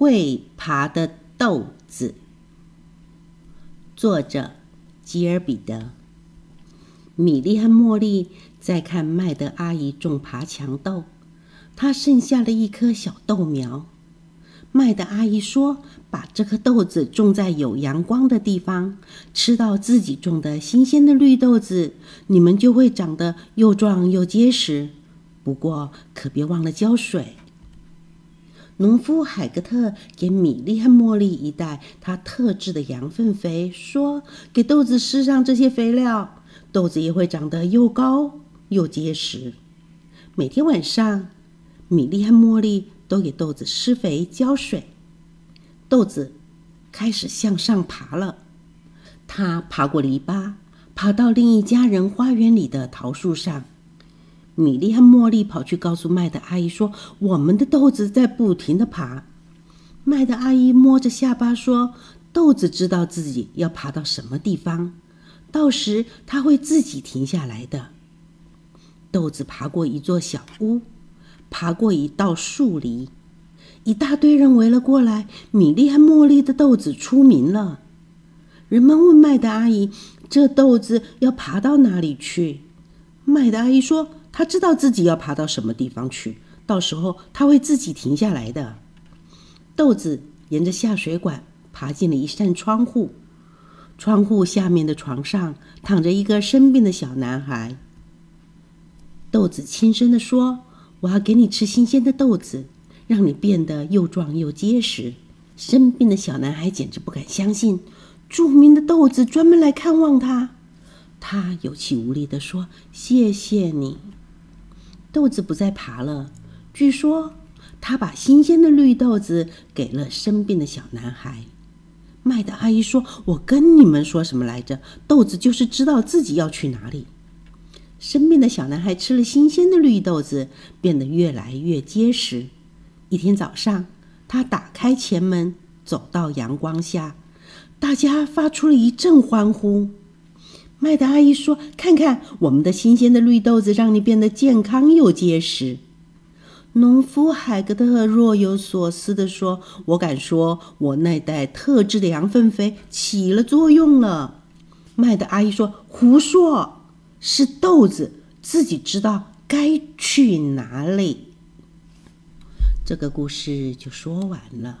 会爬的豆子，作者吉尔彼得。米莉和茉莉在看麦德阿姨种爬墙豆，她剩下了一颗小豆苗。麦德阿姨说：“把这颗豆子种在有阳光的地方，吃到自己种的新鲜的绿豆子，你们就会长得又壮又结实。不过可别忘了浇水。”农夫海格特给米莉和茉莉一袋他特制的羊粪肥，说：“给豆子施上这些肥料，豆子也会长得又高又结实。”每天晚上，米莉和茉莉都给豆子施肥浇水，豆子开始向上爬了。它爬过篱笆，爬到另一家人花园里的桃树上。米莉和茉莉跑去告诉麦德阿姨说：“我们的豆子在不停的爬。”麦德阿姨摸着下巴说：“豆子知道自己要爬到什么地方，到时它会自己停下来的。”豆子爬过一座小屋，爬过一道树篱，一大堆人围了过来。米莉和茉莉的豆子出名了。人们问麦德阿姨：“这豆子要爬到哪里去？”麦德阿姨说。他知道自己要爬到什么地方去，到时候他会自己停下来的。豆子沿着下水管爬进了一扇窗户，窗户下面的床上躺着一个生病的小男孩。豆子轻声地说：“我要给你吃新鲜的豆子，让你变得又壮又结实。”生病的小男孩简直不敢相信，著名的豆子专门来看望他。他有气无力地说：“谢谢你。”豆子不再爬了。据说，他把新鲜的绿豆子给了生病的小男孩。麦德阿姨说：“我跟你们说什么来着？豆子就是知道自己要去哪里。”生病的小男孩吃了新鲜的绿豆子，变得越来越结实。一天早上，他打开前门，走到阳光下，大家发出了一阵欢呼。麦德阿姨说：“看看我们的新鲜的绿豆子，让你变得健康又结实。”农夫海格特若有所思地说：“我敢说，我那袋特制的羊粪肥起了作用了。”麦德阿姨说：“胡说，是豆子自己知道该去哪里。”这个故事就说完了。